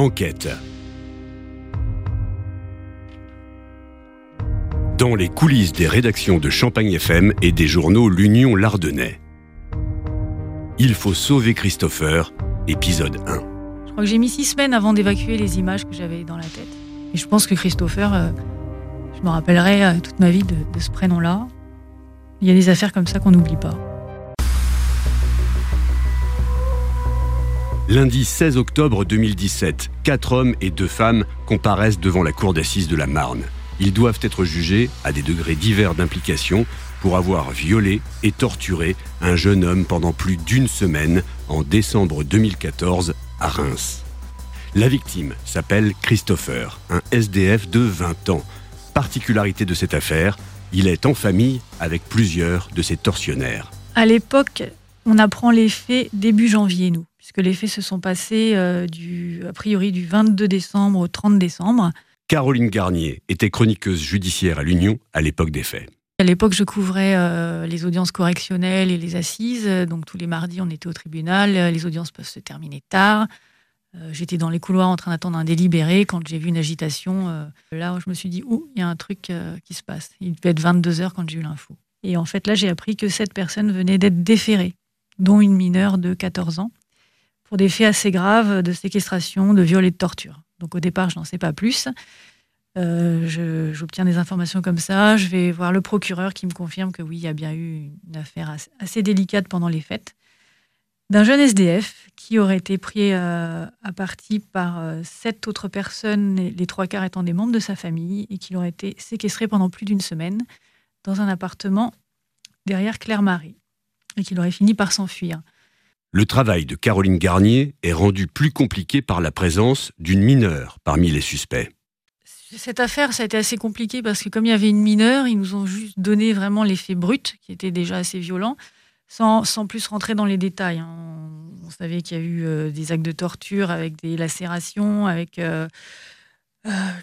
Enquête. Dans les coulisses des rédactions de Champagne FM et des journaux L'Union Lardonnais. Il faut sauver Christopher, épisode 1. Je crois que j'ai mis six semaines avant d'évacuer les images que j'avais dans la tête. Et je pense que Christopher, euh, je me rappellerai euh, toute ma vie de, de ce prénom-là. Il y a des affaires comme ça qu'on n'oublie pas. Lundi 16 octobre 2017, quatre hommes et deux femmes comparaissent devant la cour d'assises de la Marne. Ils doivent être jugés à des degrés divers d'implication pour avoir violé et torturé un jeune homme pendant plus d'une semaine en décembre 2014 à Reims. La victime s'appelle Christopher, un SDF de 20 ans. Particularité de cette affaire, il est en famille avec plusieurs de ses tortionnaires. À l'époque, on apprend les faits début janvier, nous, puisque les faits se sont passés euh, du, a priori du 22 décembre au 30 décembre. Caroline Garnier était chroniqueuse judiciaire à l'Union à l'époque des faits. À l'époque, je couvrais euh, les audiences correctionnelles et les assises. Donc tous les mardis, on était au tribunal. Les audiences peuvent se terminer tard. Euh, J'étais dans les couloirs en train d'attendre un délibéré quand j'ai vu une agitation. euh, là, je me suis dit, ouh, il y a un truc qui se passe. Il devait être 22 heures quand j'ai eu l'info. Et en fait, là, j'ai appris que cette personne venait d'être déférée, dont une mineure de 14 ans, pour des faits assez graves de séquestration, de viol et de torture. Donc au départ, je n'en sais pas plus. Euh, J'obtiens des informations comme ça. Je vais voir le procureur qui me confirme que oui, il y a bien eu une affaire assez, délicate pendant les fêtes d'un jeune SDF qui aurait été pris euh, à partie par euh, sept autres personnes, les trois quarts étant des membres de sa famille, et qu'il aurait été séquestré pendant plus d'une semaine dans un appartement derrière Claire-Marie, et qu'il aurait fini par s'enfuir. Le travail de Caroline Garnier est rendu plus compliqué par la présence d'une mineure parmi les suspects. Cette affaire, ça a été assez compliqué parce que comme il y avait une mineure, ils nous ont juste donné vraiment les faits bruts, qui étaient déjà assez violents, sans, sans plus rentrer dans les détails. hein. On, on savait qu'il y a eu euh, des actes de torture avec des lacérations, avec euh,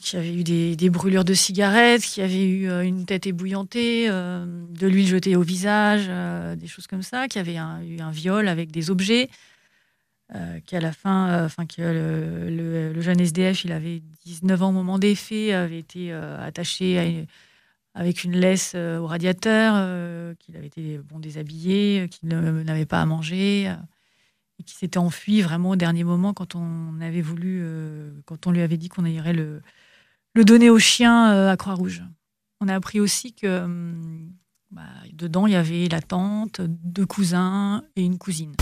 qu'il y avait eu des, brûlures de cigarettes, qu'il y avait eu euh, une tête ébouillantée, euh, de l'huile jetée au visage, euh, des choses comme ça, qu'il y avait eu un viol avec des objets. Euh, qu'à la fin, enfin que le, jeune SDF, il avait 19 ans au moment des faits, avait été attaché à avec une laisse au radiateur, qu'il avait été bon déshabillé, qu'il n'avait pas à manger, et qu'il s'était enfui vraiment au dernier moment quand on avait voulu, euh, quand on lui avait dit qu'on irait le, le donner au chien euh, à Croix-Rouge. On a appris aussi que hum, bah, dedans il y avait la tante, deux cousins et une cousine.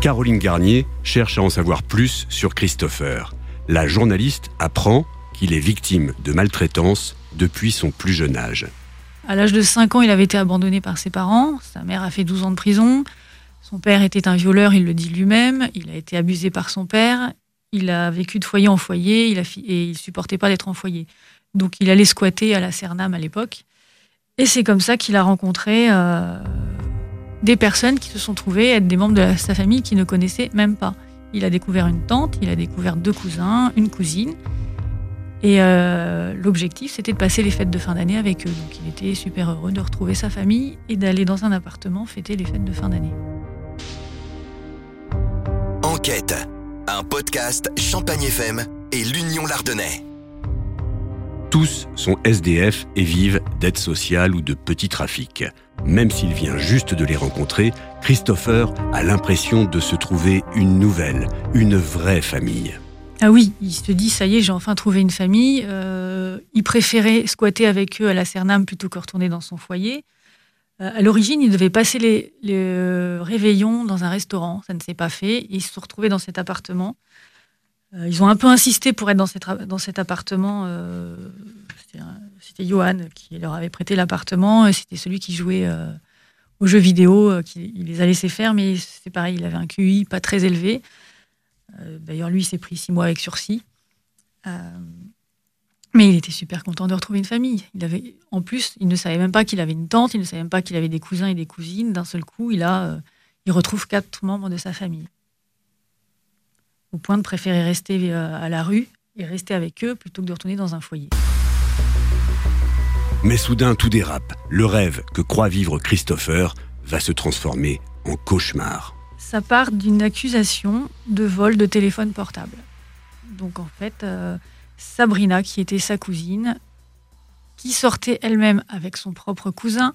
Caroline Garnier cherche à en savoir plus sur Christopher. La journaliste apprend qu'il est victime de maltraitance depuis son plus jeune âge. À l'âge de 5 ans, il avait été abandonné par ses parents. Sa mère a fait 12 ans de prison. Son père était un violeur, il le dit lui-même. Il a été abusé par son père. Il a vécu de foyer en foyer il a et il supportait pas d'être en foyer. Donc il allait squatter à la Cernam à l'époque. Et c'est comme ça qu'il a rencontré euh, des personnes qui se sont trouvées être des membres de sa famille qu'il ne connaissait même pas. Il a découvert une tante, il a découvert deux cousins, une cousine. Et euh, l'objectif, c'était de passer les fêtes de fin d'année avec eux. Donc il était super heureux de retrouver sa famille et d'aller dans un appartement fêter les fêtes de fin d'année. Enquête, un podcast Champagne FM et l'Union Lardonnais. Tous sont SDF et vivent d'aide sociale ou de petits trafics. Même s'il vient juste de les rencontrer, Christopher a l'impression de se trouver une nouvelle, une vraie famille. Ah oui, il se dit, ça y est, j'ai enfin trouvé une famille. Euh, il préférait squatter avec eux à la Cernam plutôt que retourner dans son foyer. Euh, à l'origine, il devait passer les, les, euh, réveillons dans un restaurant. Ça ne s'est pas fait. Ils se sont retrouvés dans cet appartement. Euh, ils ont un peu insisté pour être dans, cet, appartement. C'était Johan qui leur avait prêté l'appartement. C'était celui qui jouait aux jeux vidéo. il les a laissés faire, mais c'est pareil, il avait un QI pas très élevé. D'ailleurs, lui, il s'est pris six mois avec sursis. Mais il était super content de retrouver une famille. Il avait, en plus, il ne savait même pas qu'il avait une tante, il ne savait même pas qu'il avait des cousins et des cousines. D'un seul coup, il a, euh, il retrouve quatre membres de sa famille. Au point de préférer rester euh, à la rue et rester avec eux plutôt que de retourner dans un foyer. Mais soudain, tout dérape. Le rêve que croit vivre Christopher va se transformer en cauchemar. Ça part d'une accusation de vol de téléphone portable. Donc en fait, euh, Sabrina, qui était sa cousine, qui sortait elle-même avec son propre cousin,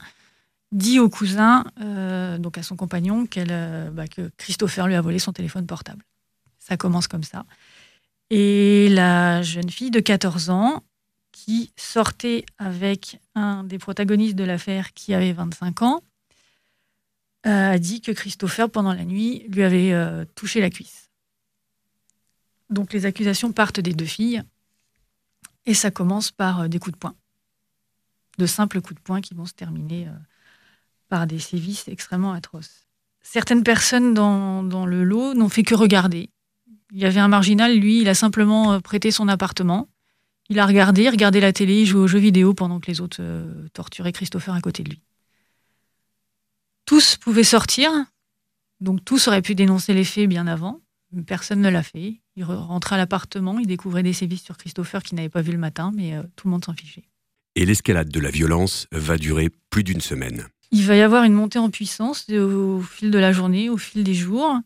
dit au cousin, euh, donc à son compagnon, qu'elle, euh, bah, que Christopher lui a volé son téléphone portable. Ça commence comme ça. Et la jeune fille de 14 ans, qui sortait avec un des protagonistes de l'affaire qui avait 25 ans, euh, a dit que Christopher, pendant la nuit, lui avait touché la cuisse. Donc les accusations partent des deux filles, et ça commence par des coups de poing. De simples coups de poing qui vont se terminer par des sévices extrêmement atroces. Certaines personnes dans, le lot n'ont fait que regarder. Il y avait un marginal, lui, il a simplement euh, prêté son appartement. Il a regardé, regardé la télé, jouait aux jeux vidéo pendant que les autres euh, torturaient Christopher à côté de lui. Tous pouvaient sortir, donc tous auraient pu dénoncer les faits bien avant. Personne ne l'a fait. Il rentrait à l'appartement, il découvrait des sévices sur Christopher qu'il n'avait pas vu le matin, mais euh, tout le monde s'en fichait. Et l'escalade de la violence va durer plus d'une semaine. Il va y avoir une montée en puissance au fil de la journée, au fil des jours.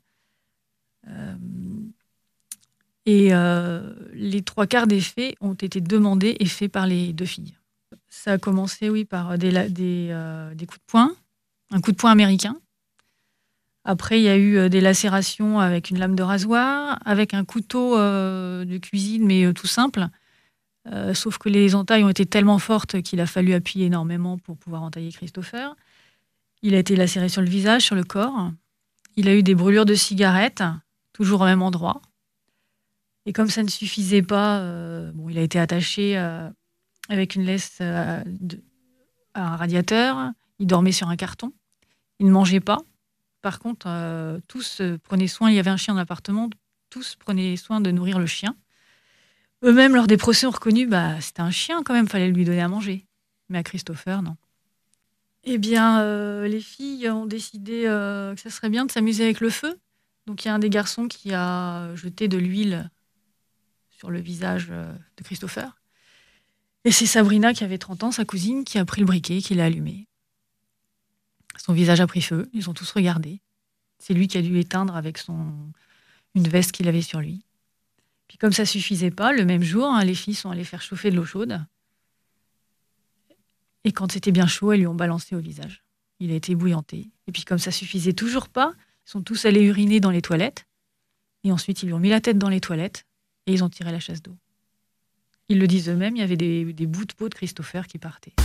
Euh, et euh, les trois quarts des faits ont été demandés et faits par les deux filles. Ça a commencé, oui, par des, des, coups de poing, un coup de poing américain. Après, il y a eu des lacérations avec une lame de rasoir, avec un couteau de cuisine, mais tout simple. sauf que les entailles ont été tellement fortes qu'il a fallu appuyer énormément pour pouvoir entailler Christopher. Il a été lacéré sur le visage, sur le corps. Il a eu des brûlures de cigarettes, toujours au même endroit. Et comme ça ne suffisait pas, euh, il a été attaché euh, avec une laisse euh, à un radiateur. Il dormait sur un carton. Il ne mangeait pas. Par contre, tous prenaient soin. Il y avait un chien dans l'appartement. Tous prenaient soin de nourrir le chien. Eux-mêmes, lors des procès, ont reconnu, bah, c'était un chien quand même. Fallait lui donner à manger. Mais à Christopher, non. Eh bien, euh, les filles ont décidé euh, que ça serait bien de s'amuser avec le feu. Donc, il y a un des garçons qui a jeté de l'huile sur le visage euh, de Christopher. Et c'est Sabrina, qui avait 30 ans, sa cousine, qui a pris le briquet, qui l'a allumé. Son visage a pris feu, ils ont tous regardé. C'est lui qui a dû éteindre avec son une veste qu'il avait sur lui. Puis comme ça suffisait pas, le même jour, hein, les filles sont allées faire chauffer de l'eau chaude. Et quand c'était bien chaud, elles lui ont balancé au visage. Il a été bouillanté. Et puis comme ça suffisait toujours pas, ils sont tous allés uriner dans les toilettes. Et ensuite, ils lui ont mis la tête dans les toilettes et ils ont tiré la chasse d'eau. Ils le disent eux-mêmes, il y avait des, des bouts de peau de Christopher qui partaient.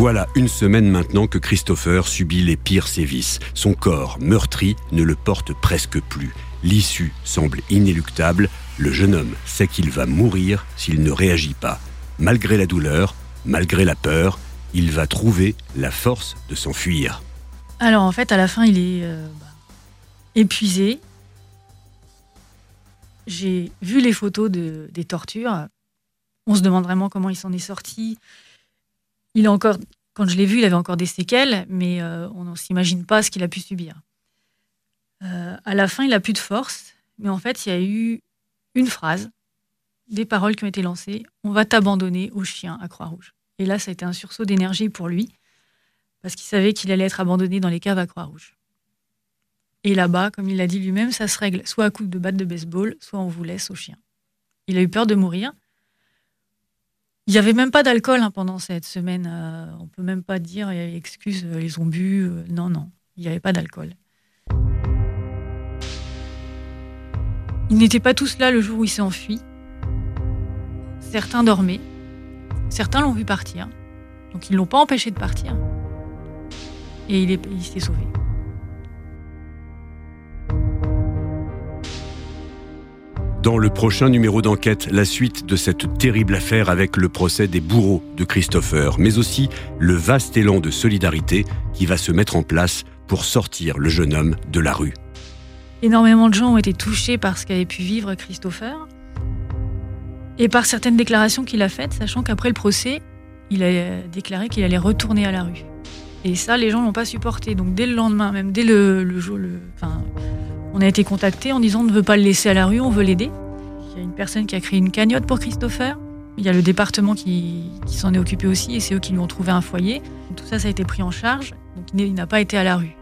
Voilà une semaine maintenant que Christopher subit les pires sévices. Son corps, meurtri, ne le porte presque plus. L'issue semble inéluctable. Le jeune homme sait qu'il va mourir s'il ne réagit pas malgré la douleur, malgré la peur, il va trouver la force de s'enfuir. Alors en fait, à la fin, il est euh, bah, épuisé. J'ai vu les photos des tortures. On se demande vraiment comment il s'en est sorti. Il a encore, quand je l'ai vu, il avait encore des séquelles, mais euh, on ne s'imagine pas ce qu'il a pu subir. Euh, à la fin, il a plus de force, mais en fait, il y a eu une phrase des paroles qui ont été lancées on va t'abandonner au chien à Croix-Rouge. Et là, ça a été un sursaut d'énergie pour lui, parce qu'il savait qu'il allait être abandonné dans les caves à Croix-Rouge. Et là-bas, comme il l'a dit lui-même, ça se règle soit à coup de batte de baseball, soit on vous laisse au chien. Il a eu peur de mourir. Il n'y avait même pas d'alcool hein, pendant cette semaine. On euh, on peut même pas dire, excuse, euh, ils ont bu. Euh, non, non, il n'y avait pas d'alcool. Ils n'étaient pas tous là le jour où il s'est enfui. Certains dormaient, certains l'ont vu partir, donc ils ne l'ont pas empêché de partir. Et il s'est sauvé. Dans le prochain numéro d'enquête, la suite de cette terrible affaire avec le procès des bourreaux de Christopher, mais aussi le vaste élan de solidarité qui va se mettre en place pour sortir le jeune homme de la rue. Énormément de gens ont été touchés par ce qu'avait pu vivre Christopher et par certaines déclarations qu'il a faites, sachant qu'après le procès, il a déclaré qu'il allait retourner à la rue. Et ça, les gens l'ont pas supporté. Donc dès le lendemain, même dès le, jour, le, on a été contacté en disant on ne veut pas le laisser à la rue, on veut l'aider. Il y a une personne qui a créé une cagnotte pour Christopher. Il y a le département qui, s'en est occupé aussi et c'est eux qui lui ont trouvé un foyer. Tout ça, ça a été pris en charge. Donc il n'a pas été à la rue.